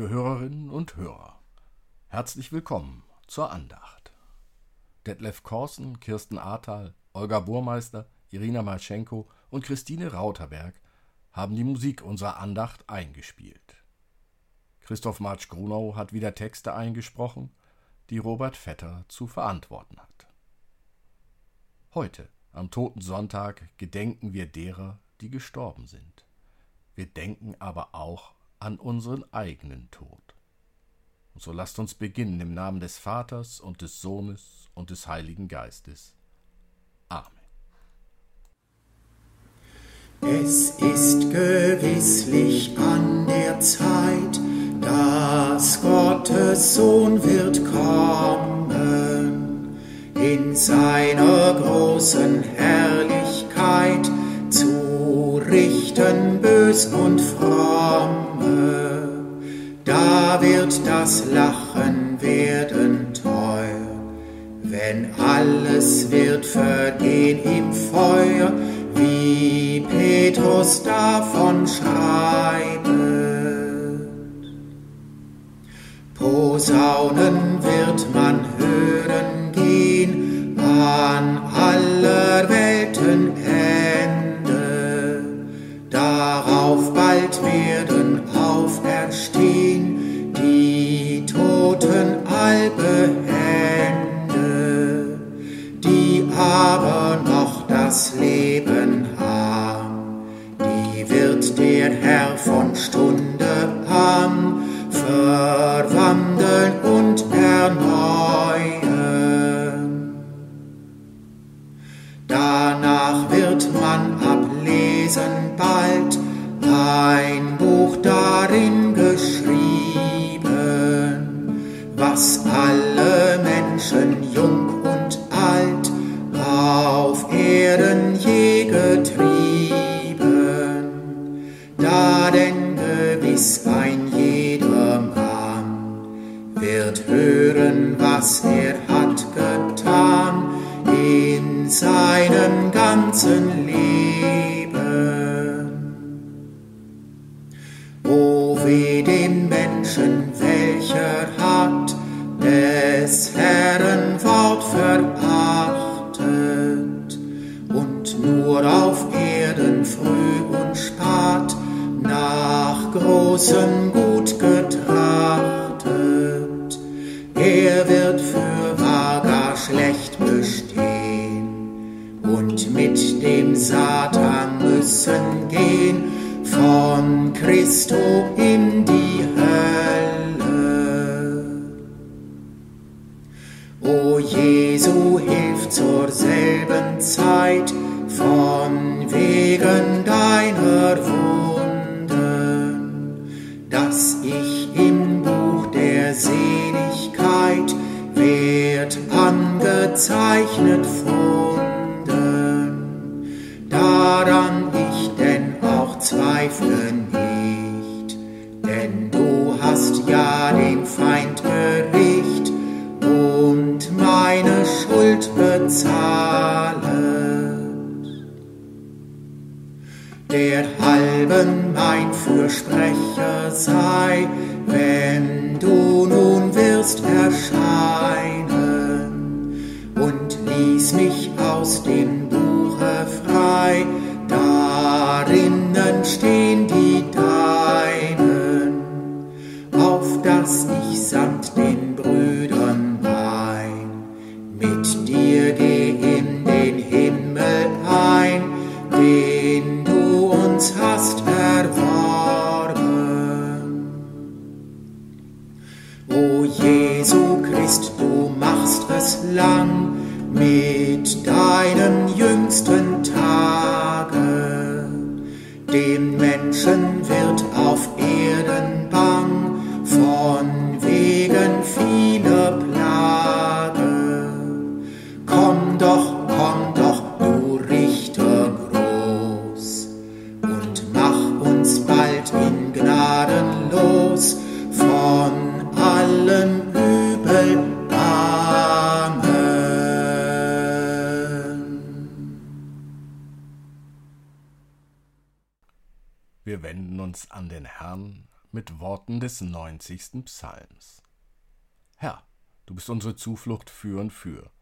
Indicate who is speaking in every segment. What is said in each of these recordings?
Speaker 1: Liebe Hörerinnen und Hörer, herzlich willkommen zur Andacht. Detlef Korsen, Kirsten Ahrtal, Olga Burmeister, Irina Malschenko und Christine Rauterberg haben die Musik unserer Andacht eingespielt. Christoph Marsch Grunau hat wieder Texte eingesprochen, die Robert Vetter zu verantworten hat. Heute, am Toten Sonntag, gedenken wir derer, die gestorben sind. Wir denken aber auch an unseren eigenen Tod. Und so lasst uns beginnen im Namen des Vaters und des Sohnes und des Heiligen Geistes. Amen.
Speaker 2: Es ist gewisslich an der Zeit, dass Gottes Sohn wird kommen in seiner großen Herrlichkeit zu richten bös und fromme. Da wird das Lachen werden teuer, wenn alles wird vergehen im Feuer, wie Petrus davon schreibt. Da denn gewiss dass ich im Buch der Seligkeit werd angezeichnet funden. Daran ich denn auch zweifle nicht, denn du hast ja den Feind gericht und meine Schuld bezahlet. Der halben mein Fürsprecher sei, wenn O Jesu Christ, du machst es lang mit deinem jüngsten Tage. Dem Menschen wird auf uns
Speaker 1: an den Herrn mit Worten des 90. Psalms. Herr, du bist unsere Zuflucht für und für.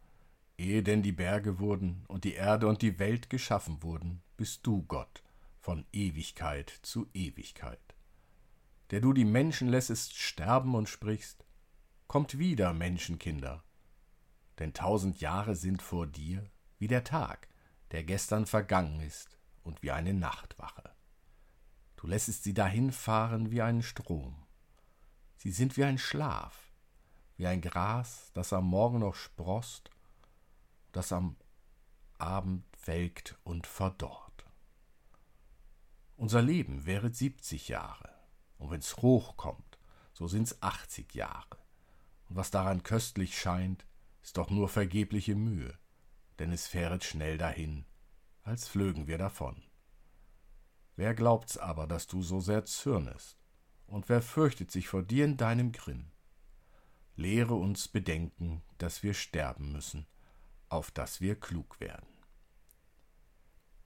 Speaker 1: Ehe denn die Berge wurden und die Erde und die Welt geschaffen wurden, bist du Gott von Ewigkeit zu Ewigkeit. Der du die Menschen lässest sterben und sprichst, kommt wieder, Menschenkinder. Denn tausend Jahre sind vor dir wie der Tag, der gestern vergangen ist, und wie eine Nachtwache. Du lässest sie dahinfahren wie einen Strom. Sie sind wie ein Schlaf, wie ein Gras, das am Morgen noch sproßt, das am Abend welkt und verdorrt. Unser Leben wäre siebzig Jahre, und wenn's hochkommt, so sind's achtzig Jahre. Und was daran köstlich scheint, ist doch nur vergebliche Mühe, denn es fähret schnell dahin, als flögen wir davon. Wer glaubt's aber, dass du so sehr zürnest? Und wer fürchtet sich vor dir in deinem Grimm? Lehre uns bedenken, dass wir sterben müssen, auf dass wir klug werden.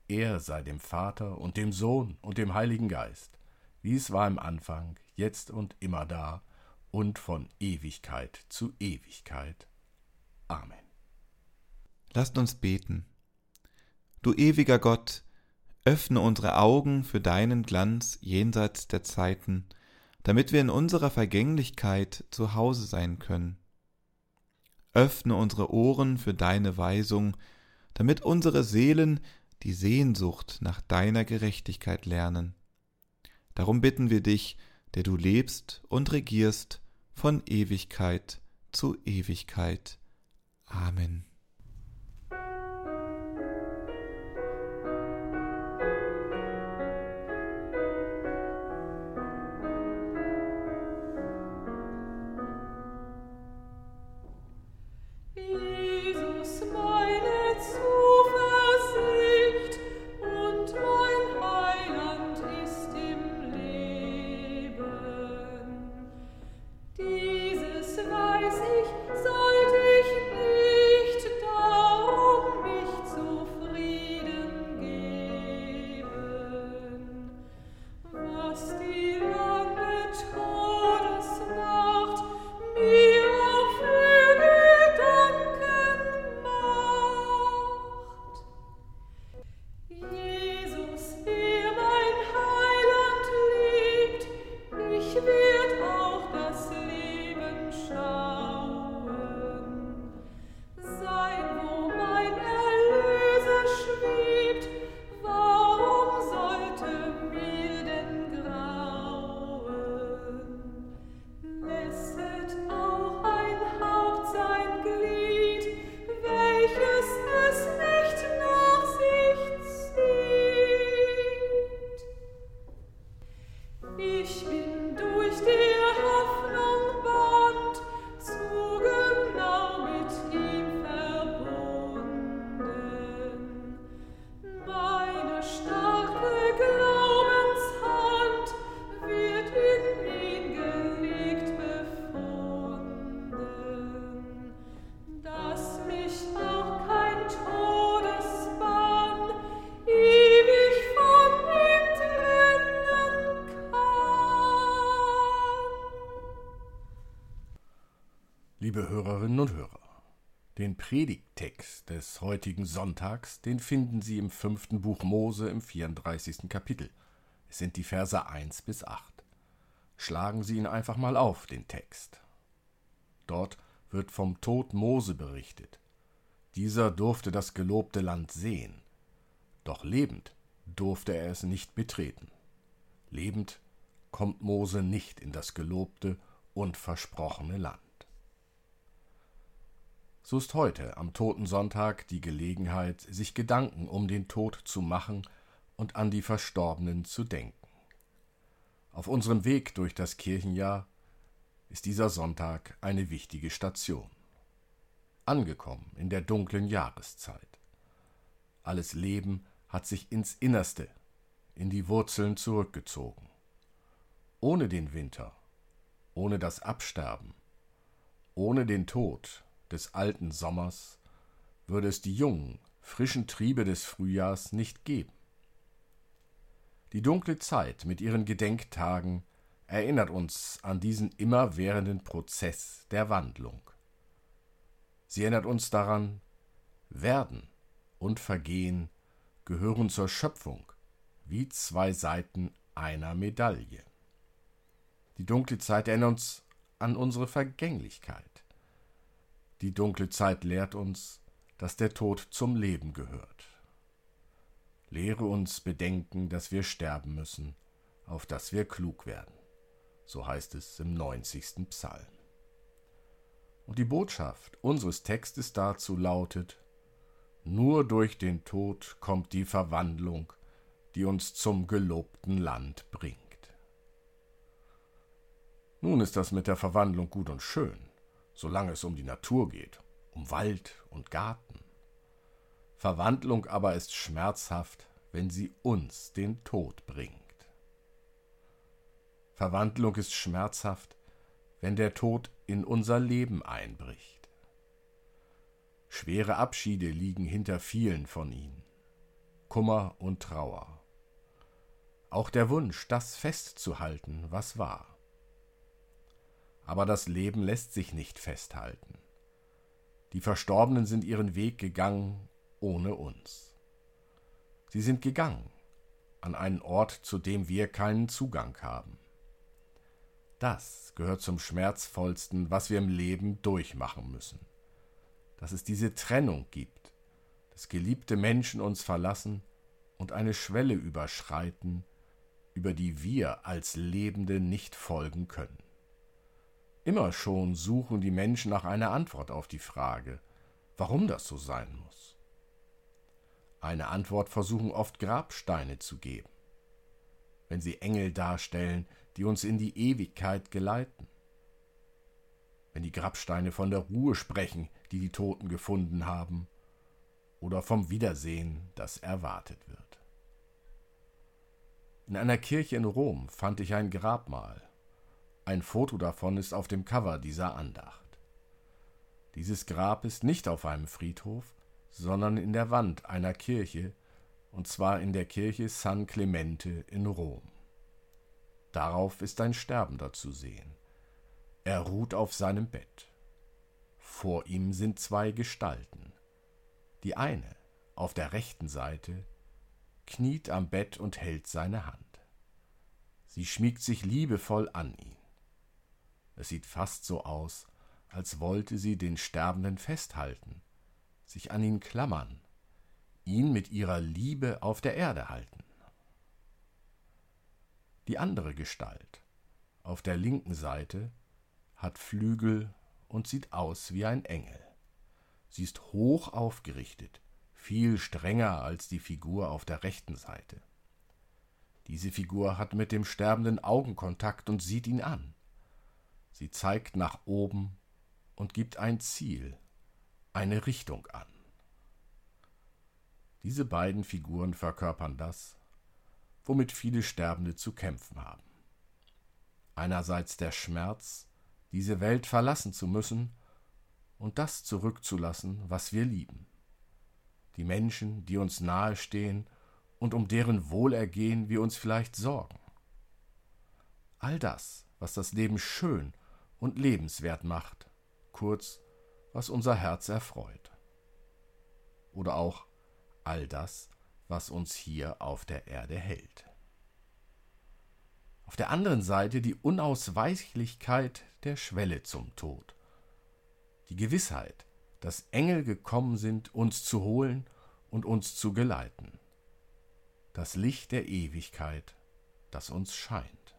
Speaker 1: Er sei dem Vater und dem Sohn und dem Heiligen Geist, wie es war im Anfang, jetzt und immer da und von Ewigkeit zu Ewigkeit. Amen.
Speaker 3: Lasst uns beten. Du ewiger Gott, Öffne unsere Augen für deinen Glanz jenseits der Zeiten, damit wir in unserer Vergänglichkeit zu Hause sein können. Öffne unsere Ohren für deine Weisung, damit unsere Seelen die Sehnsucht nach deiner Gerechtigkeit lernen. Darum bitten wir dich, der du lebst und regierst von Ewigkeit zu Ewigkeit. Amen.
Speaker 1: Heutigen Sonntags, den finden Sie im fünften Buch Mose im 34. Kapitel. Es sind die Verse 1 bis 8. Schlagen Sie ihn einfach mal auf, den Text. Dort wird vom Tod Mose berichtet. Dieser durfte das gelobte Land sehen, doch lebend durfte er es nicht betreten. Lebend kommt Mose nicht in das gelobte und versprochene Land. So ist heute am Totensonntag die Gelegenheit, sich Gedanken um den Tod zu machen und an die Verstorbenen zu denken. Auf unserem Weg durch das Kirchenjahr ist dieser Sonntag eine wichtige Station. Angekommen in der dunklen Jahreszeit. Alles Leben hat sich ins Innerste, in die Wurzeln zurückgezogen. Ohne den Winter, ohne das Absterben, ohne den Tod des alten Sommers würde es die jungen, frischen Triebe des Frühjahrs nicht geben. Die dunkle Zeit mit ihren Gedenktagen erinnert uns an diesen immerwährenden Prozess der Wandlung. Sie erinnert uns daran, Werden und Vergehen gehören zur Schöpfung wie zwei Seiten einer Medaille. Die dunkle Zeit erinnert uns an unsere Vergänglichkeit. Die dunkle Zeit lehrt uns, dass der Tod zum Leben gehört. Lehre uns bedenken, dass wir sterben müssen, auf dass wir klug werden. So heißt es im 90. Psalm. Und die Botschaft unseres Textes dazu lautet, nur durch den Tod kommt die Verwandlung, die uns zum gelobten Land bringt. Nun ist das mit der Verwandlung gut und schön, solange es um die Natur geht, um Wald und Garten. Verwandlung aber ist schmerzhaft, wenn sie uns den Tod bringt. Verwandlung ist schmerzhaft, wenn der Tod in unser Leben einbricht. Schwere Abschiede liegen hinter vielen von ihnen. Kummer und Trauer. Auch der Wunsch, das festzuhalten, was war. Aber das Leben lässt sich nicht festhalten. Die Verstorbenen sind ihren Weg gegangen ohne uns. Sie sind gegangen an einen Ort, zu dem wir keinen Zugang haben. Das gehört zum Schmerzvollsten, was wir im Leben durchmachen müssen. Dass es diese Trennung gibt, dass geliebte Menschen uns verlassen und eine Schwelle überschreiten, über die wir als Lebende nicht folgen können. Immer schon suchen die Menschen nach einer Antwort auf die Frage, warum das so sein muss. Eine Antwort versuchen oft Grabsteine zu geben. Wenn sie Engel darstellen, die uns in die Ewigkeit geleiten. Wenn die Grabsteine von der Ruhe sprechen, die die Toten gefunden haben, oder vom Wiedersehen, das erwartet wird. In einer Kirche in Rom fand ich ein Grabmal. Ein Foto davon ist auf dem Cover dieser Andacht. Dieses Grab ist nicht auf einem Friedhof, sondern in der Wand einer Kirche, und zwar in der Kirche San Clemente in Rom. Darauf ist ein Sterbender zu sehen. Er ruht auf seinem Bett. Vor ihm sind zwei Gestalten. Die eine, auf der rechten Seite, kniet am Bett und hält seine Hand. Sie schmiegt sich liebevoll an ihn. Es sieht fast so aus, als wollte sie den Sterbenden festhalten, sich an ihn klammern, ihn mit ihrer Liebe auf der Erde halten die andere Gestalt, auf der linken Seite, hat Flügel und sieht aus wie ein Engel. Sie ist hoch aufgerichtet, viel strenger als die Figur auf der rechten Seite. Diese Figur hat mit dem Sterbenden Augenkontakt und sieht ihn an. Sie zeigt nach oben und gibt ein Ziel, eine Richtung an. Diese beiden Figuren verkörpern das, womit viele Sterbende zu kämpfen haben. Einerseits der Schmerz, diese Welt verlassen zu müssen und das zurückzulassen, was wir lieben. Die Menschen, die uns nahestehen und um deren Wohlergehen wir uns vielleicht sorgen. All das, was das Leben schön und lebenswert macht, kurz, was unser Herz erfreut. Oder auch all das, was uns hier auf der Erde hält. Auf der anderen Seite die Unausweichlichkeit der Schwelle zum Tod. Die Gewissheit, dass Engel gekommen sind, uns zu holen und uns zu geleiten. Das Licht der Ewigkeit, das uns scheint.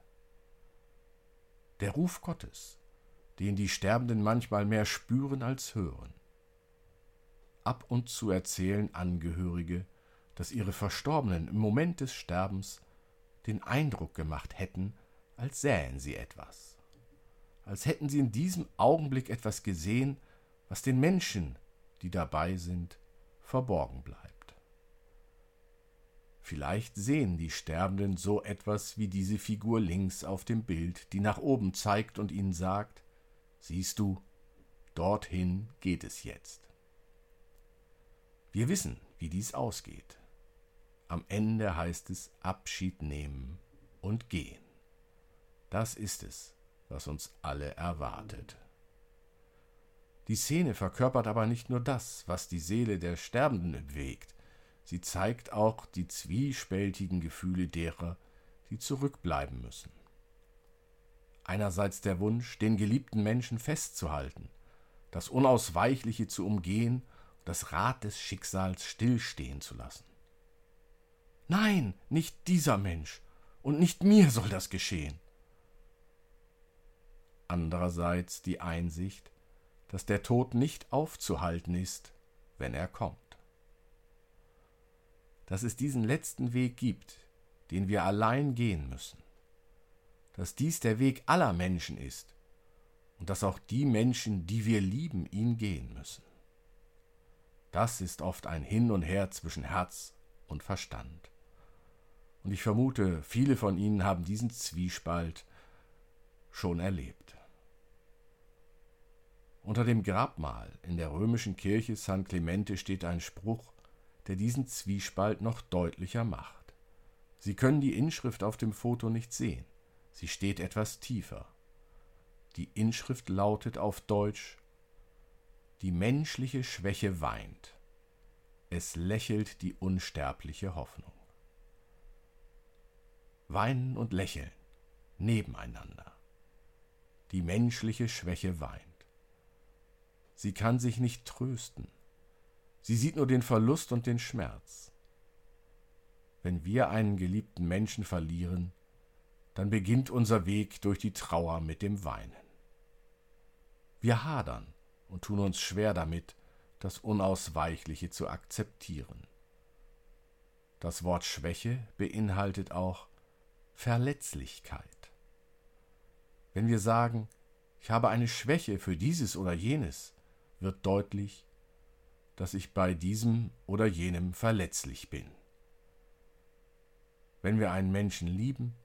Speaker 1: Der Ruf Gottes, den die Sterbenden manchmal mehr spüren als hören. Ab und zu erzählen Angehörige, dass ihre Verstorbenen im Moment des Sterbens den Eindruck gemacht hätten, als sähen sie etwas, als hätten sie in diesem Augenblick etwas gesehen, was den Menschen, die dabei sind, verborgen bleibt. Vielleicht sehen die Sterbenden so etwas wie diese Figur links auf dem Bild, die nach oben zeigt und ihnen sagt, siehst du, dorthin geht es jetzt. Wir wissen, wie dies ausgeht. Am Ende heißt es Abschied nehmen und gehen. Das ist es, was uns alle erwartet. Die Szene verkörpert aber nicht nur das, was die Seele der Sterbenden bewegt, sie zeigt auch die zwiespältigen Gefühle derer, die zurückbleiben müssen. Einerseits der Wunsch, den geliebten Menschen festzuhalten, das Unausweichliche zu umgehen und das Rad des Schicksals stillstehen zu lassen. Nein, nicht dieser Mensch, und nicht mir soll das geschehen. Andererseits die Einsicht, dass der Tod nicht aufzuhalten ist, wenn er kommt. Dass es diesen letzten Weg gibt, den wir allein gehen müssen. Dass dies der Weg aller Menschen ist und dass auch die Menschen, die wir lieben, ihn gehen müssen. Das ist oft ein Hin und Her zwischen Herz und Verstand. Und ich vermute, viele von Ihnen haben diesen Zwiespalt schon erlebt. Unter dem Grabmal in der römischen Kirche San Clemente steht ein Spruch, der diesen Zwiespalt noch deutlicher macht. Sie können die Inschrift auf dem Foto nicht sehen. Sie steht etwas tiefer. Die Inschrift lautet auf Deutsch Die menschliche Schwäche weint. Es lächelt die unsterbliche Hoffnung. Weinen und Lächeln nebeneinander. Die menschliche Schwäche weint. Sie kann sich nicht trösten. Sie sieht nur den Verlust und den Schmerz. Wenn wir einen geliebten Menschen verlieren, dann beginnt unser Weg durch die Trauer mit dem Weinen. Wir hadern und tun uns schwer damit, das Unausweichliche zu akzeptieren. Das Wort Schwäche beinhaltet auch Verletzlichkeit. Wenn wir sagen, ich habe eine Schwäche für dieses oder jenes, wird deutlich, dass ich bei diesem oder jenem verletzlich bin. Wenn wir einen Menschen lieben,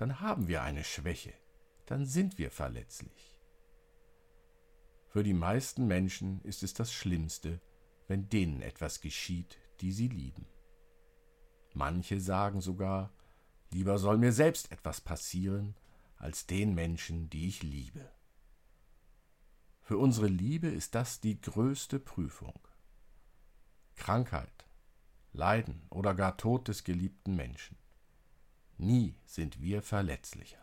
Speaker 1: dann haben wir eine Schwäche, dann sind wir verletzlich. Für die meisten Menschen ist es das Schlimmste, wenn denen etwas geschieht, die sie lieben. Manche sagen sogar, Lieber soll mir selbst etwas passieren, als den Menschen, die ich liebe. Für unsere Liebe ist das die größte Prüfung. Krankheit, Leiden oder gar Tod des geliebten Menschen. Nie sind wir verletzlicher.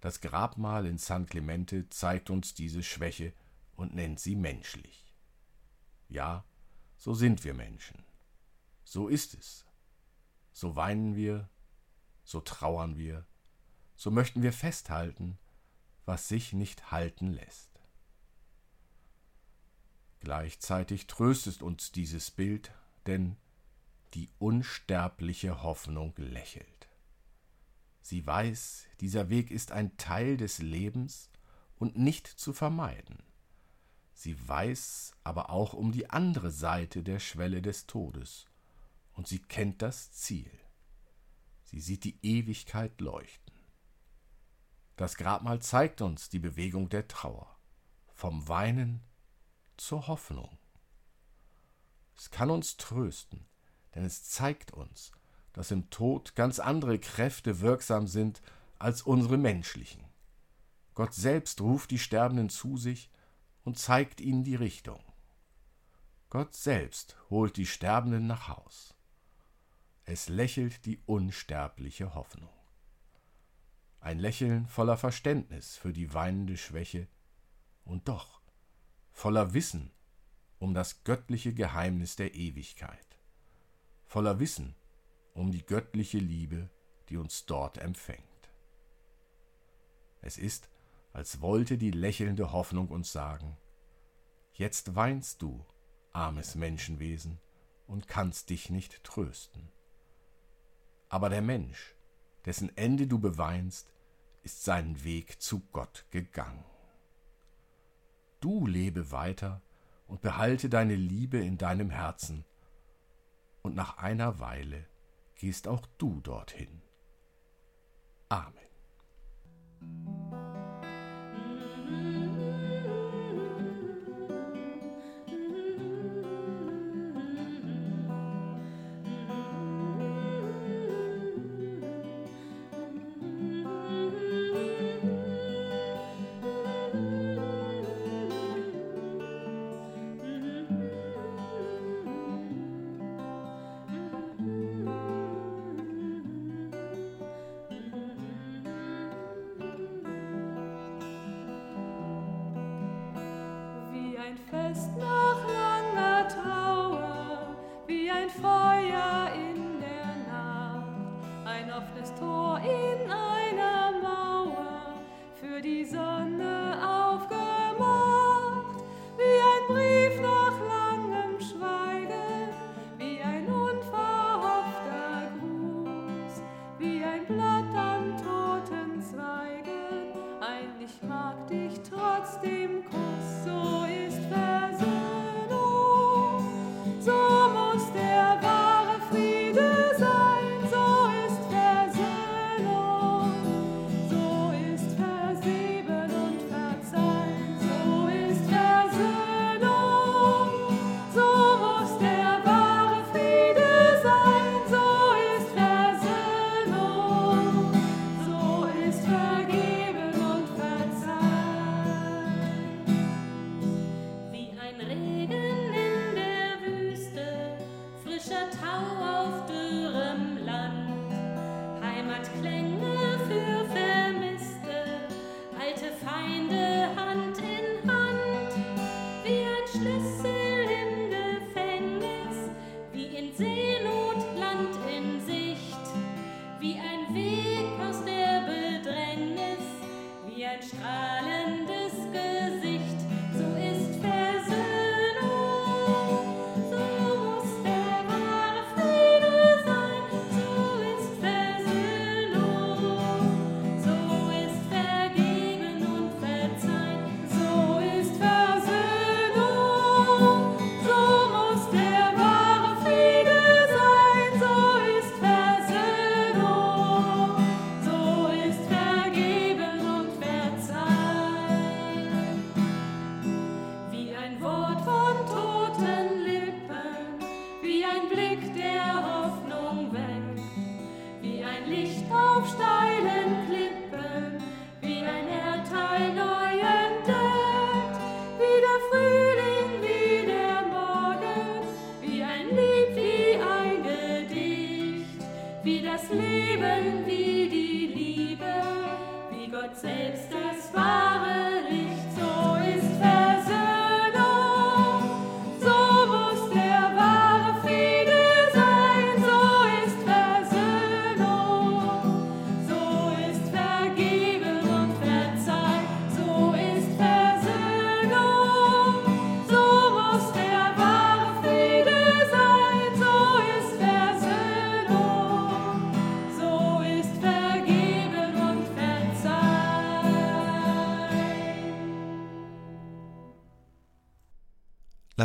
Speaker 1: Das Grabmal in San Clemente zeigt uns diese Schwäche und nennt sie menschlich. Ja, so sind wir Menschen. So ist es so weinen wir, so trauern wir, so möchten wir festhalten, was sich nicht halten lässt. Gleichzeitig tröstet uns dieses Bild, denn die unsterbliche Hoffnung lächelt. Sie weiß, dieser Weg ist ein Teil des Lebens und nicht zu vermeiden. Sie weiß aber auch um die andere Seite der Schwelle des Todes und sie kennt das Ziel. Sie sieht die Ewigkeit leuchten. Das Grabmal zeigt uns die Bewegung der Trauer, vom Weinen zur Hoffnung. Es kann uns trösten, denn es zeigt uns, dass im Tod ganz andere Kräfte wirksam sind als unsere menschlichen. Gott selbst ruft die Sterbenden zu sich und zeigt ihnen die Richtung. Gott selbst holt die Sterbenden nach Haus. Es lächelt die unsterbliche Hoffnung. Ein Lächeln voller Verständnis für die weinende Schwäche und doch voller Wissen um das göttliche Geheimnis der Ewigkeit, voller Wissen um die göttliche Liebe, die uns dort empfängt. Es ist, als wollte die lächelnde Hoffnung uns sagen, jetzt weinst du, armes Menschenwesen, und kannst dich nicht trösten. Aber der Mensch, dessen Ende du beweinst, ist seinen Weg zu Gott gegangen. Du lebe weiter und behalte deine Liebe in deinem Herzen, und nach einer Weile gehst auch du dorthin. Amen.
Speaker 3: Ein Fest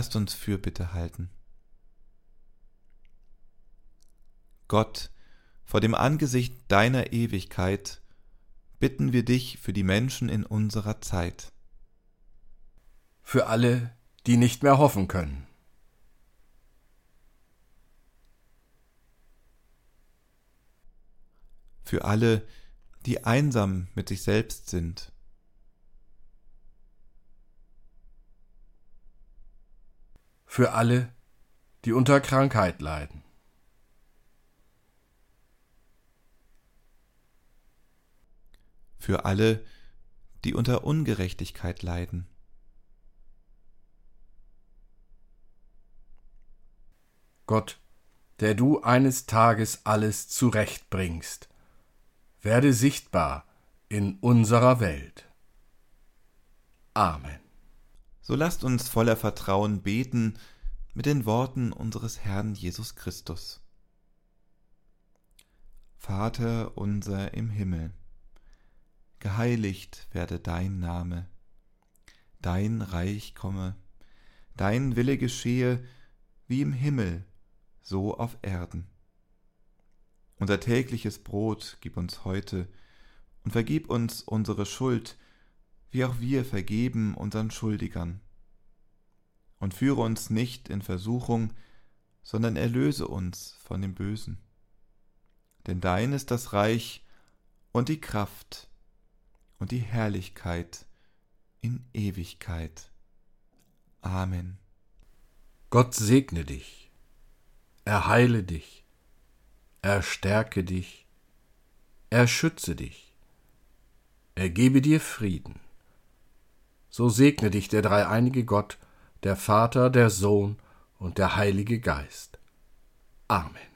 Speaker 4: Lasst uns Fürbitte halten. Gott, vor dem Angesicht deiner Ewigkeit bitten wir dich für die Menschen in unserer Zeit,
Speaker 1: Für alle, die nicht mehr hoffen können.
Speaker 4: für alle, die einsam mit sich selbst sind,
Speaker 1: Für alle, die unter Krankheit leiden.
Speaker 4: für alle, die unter Ungerechtigkeit leiden,
Speaker 1: Gott, der du eines Tages alles zurechtbringst, werde sichtbar in unserer Welt. Amen.
Speaker 4: So lasst uns voller Vertrauen beten mit den Worten unseres Herrn Jesus Christus. Vater unser im Himmel, geheiligt werde dein Name, dein Reich komme, dein Wille geschehe, wie im Himmel, so auf Erden. Unser tägliches Brot gib uns heute und vergib uns unsere Schuld, wie auch wir vergeben unseren Schuldigern. Und führe uns nicht in Versuchung, sondern erlöse uns von dem Bösen. Denn dein ist das Reich und die Kraft und die Herrlichkeit in Ewigkeit. Amen.
Speaker 1: Gott segne dich, erheile dich, erstärke dich, erschütze dich, er gebe dir Frieden. So segne dich der dreieinige Gott, der Vater, der Sohn und der Heilige Geist. Amen.